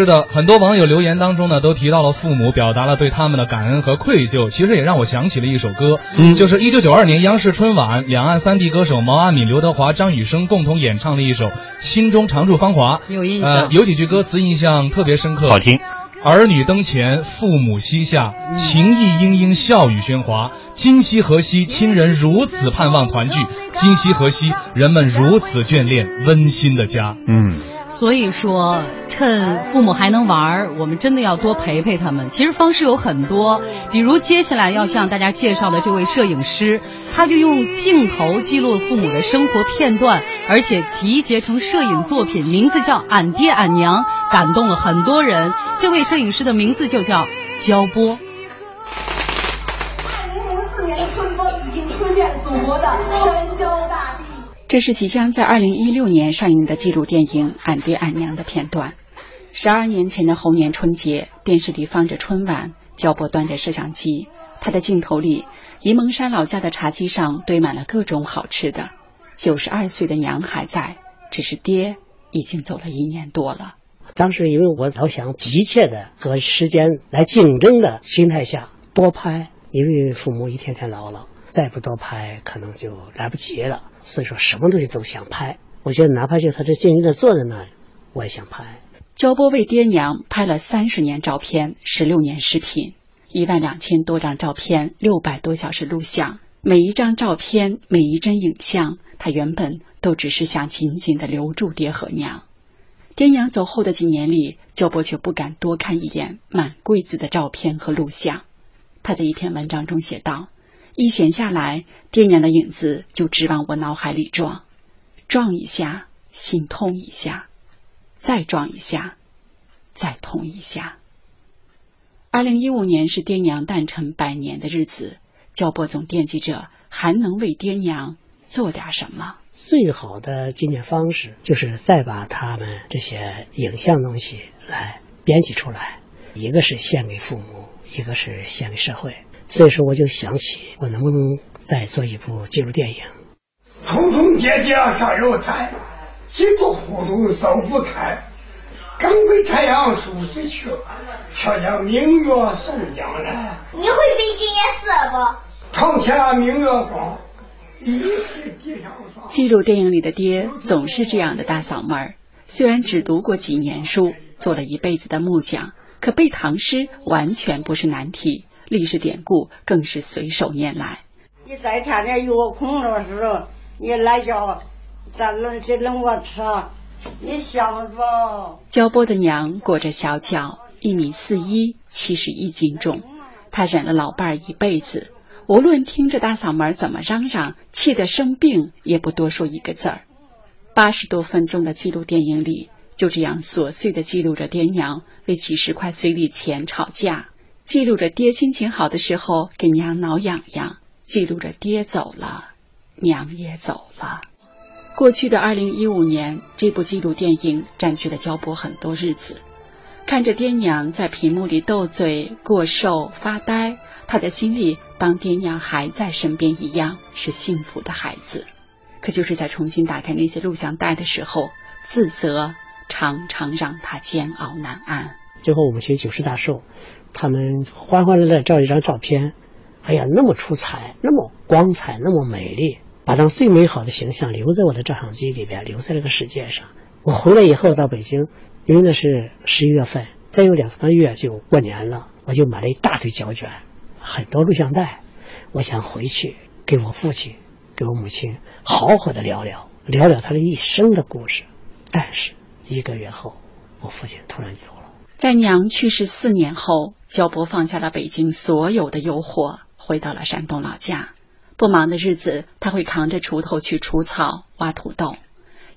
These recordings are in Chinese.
是的，很多网友留言当中呢，都提到了父母，表达了对他们的感恩和愧疚。其实也让我想起了一首歌，嗯就是一九九二年央视春晚，两岸三地歌手毛阿敏、刘德华、张雨生共同演唱的一首《心中常驻芳华》。有印象呃，有几句歌词印象特别深刻，好听。儿女灯前，父母膝下，情意殷殷，笑语喧哗。今夕何夕，亲人如此盼望团聚；今夕何夕，人们如此眷恋温馨的家。嗯，所以说，趁父母还能玩儿，我们真的要多陪陪他们。其实方式有很多，比如接下来要向大家介绍的这位摄影师，他就用镜头记录父母的生活片段，而且集结成摄影作品，名字叫《俺爹俺娘》，感动了很多人。这位摄影师的名字就叫焦波。二零零四年的春风已经吹遍祖国的神州大地。这是即将在二零一六年上映的纪录电影《俺爹俺娘》的片段。十二年前的猴年春节，电视里放着春晚，焦波端着摄像机，他的镜头里，沂蒙山老家的茶几上堆满了各种好吃的。九十二岁的娘还在，只是爹已经走了一年多了。当时因为我老想急切的和时间来竞争的心态下多拍，因为父母一天天老了，再不多拍可能就来不及了。所以说什么东西都想拍。我觉得哪怕就他这静静的坐在那里，我也想拍。焦波为爹娘拍了三十年照片，十六年视频，一万两千多张照片，六百多小时录像。每一张照片，每一帧影像，他原本都只是想紧紧的留住爹和娘。爹娘走后的几年里，焦波却不敢多看一眼满柜子的照片和录像。他在一篇文章中写道：“一闲下来，爹娘的影子就直往我脑海里撞，撞一下，心痛一下。”再撞一下，再痛一下。二零一五年是爹娘诞辰百年的日子，焦波总惦记着还能为爹娘做点什么。最好的纪念方式就是再把他们这些影像东西来编辑出来，一个是献给父母，一个是献给社会。所以说，我就想起我能不能再做一部纪录电影。通通跌跌上肉台，几不糊涂手不开，刚被太阳出去去，却将明月送将来。你会背景颜色不？床前明月光，疑是地上霜。记录电影里的爹总是这样的大嗓门儿，虽然只读过几年书，做了一辈子的木匠，可背唐诗完全不是难题，历史典故更是随手拈来。你在天天有空的时候，你来叫咱弄些弄个吃，你想着。焦波的娘裹着小脚，一米四一，七十一斤重，她忍了老伴儿一辈子，无论听着大嗓门怎么嚷嚷，气得生病也不多说一个字儿。八十多分钟的纪录电影里，就这样琐碎的记录着爹娘为几十块随礼钱吵架，记录着爹心情好的时候给娘挠痒痒，记录着爹走了，娘也走了。过去的二零一五年，这部纪录电影占据了焦波很多日子。看着爹娘在屏幕里斗嘴、过瘦、发呆，他的心里当爹娘还在身边一样，是幸福的孩子。可就是在重新打开那些录像带的时候，自责常常让他煎熬难安。最后我们去九十大寿，他们欢欢乐乐照一张照片，哎呀，那么出彩，那么光彩，那么美丽，把那最美好的形象留在我的照相机里边，留在这个世界上。我回来以后到北京，因为那是十一月份，再有两三个月就过年了，我就买了一大堆胶卷，很多录像带，我想回去给我父亲、给我母亲好好的聊聊，聊聊他的一生的故事。但是一个月后，我父亲突然走了。在娘去世四年后，焦波放下了北京所有的诱惑，回到了山东老家。不忙的日子，他会扛着锄头去除草、挖土豆。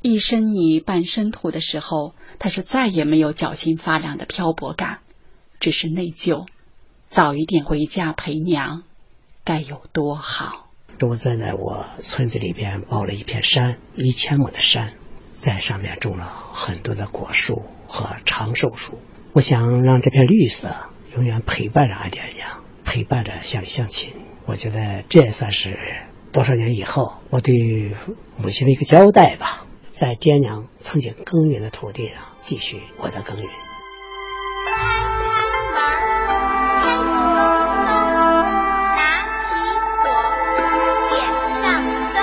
一身泥半身土的时候，他说再也没有脚心发凉的漂泊感，只是内疚。早一点回家陪娘，该有多好！我在在我村子里边包了一片山，一千亩的山，在上面种了很多的果树和长寿树。我想让这片绿色永远陪伴着俺爹娘，陪伴着乡里乡亲。我觉得这也算是多少年以后我对母亲的一个交代吧。在爹娘曾经耕耘的土地上继续我的耕耘。开开门开灯拿起火点上灯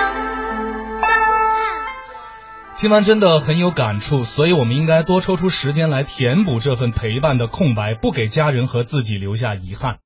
听完真的很有感触所以我们应该多抽出时间来填补这份陪伴的空白不给家人和自己留下遗憾。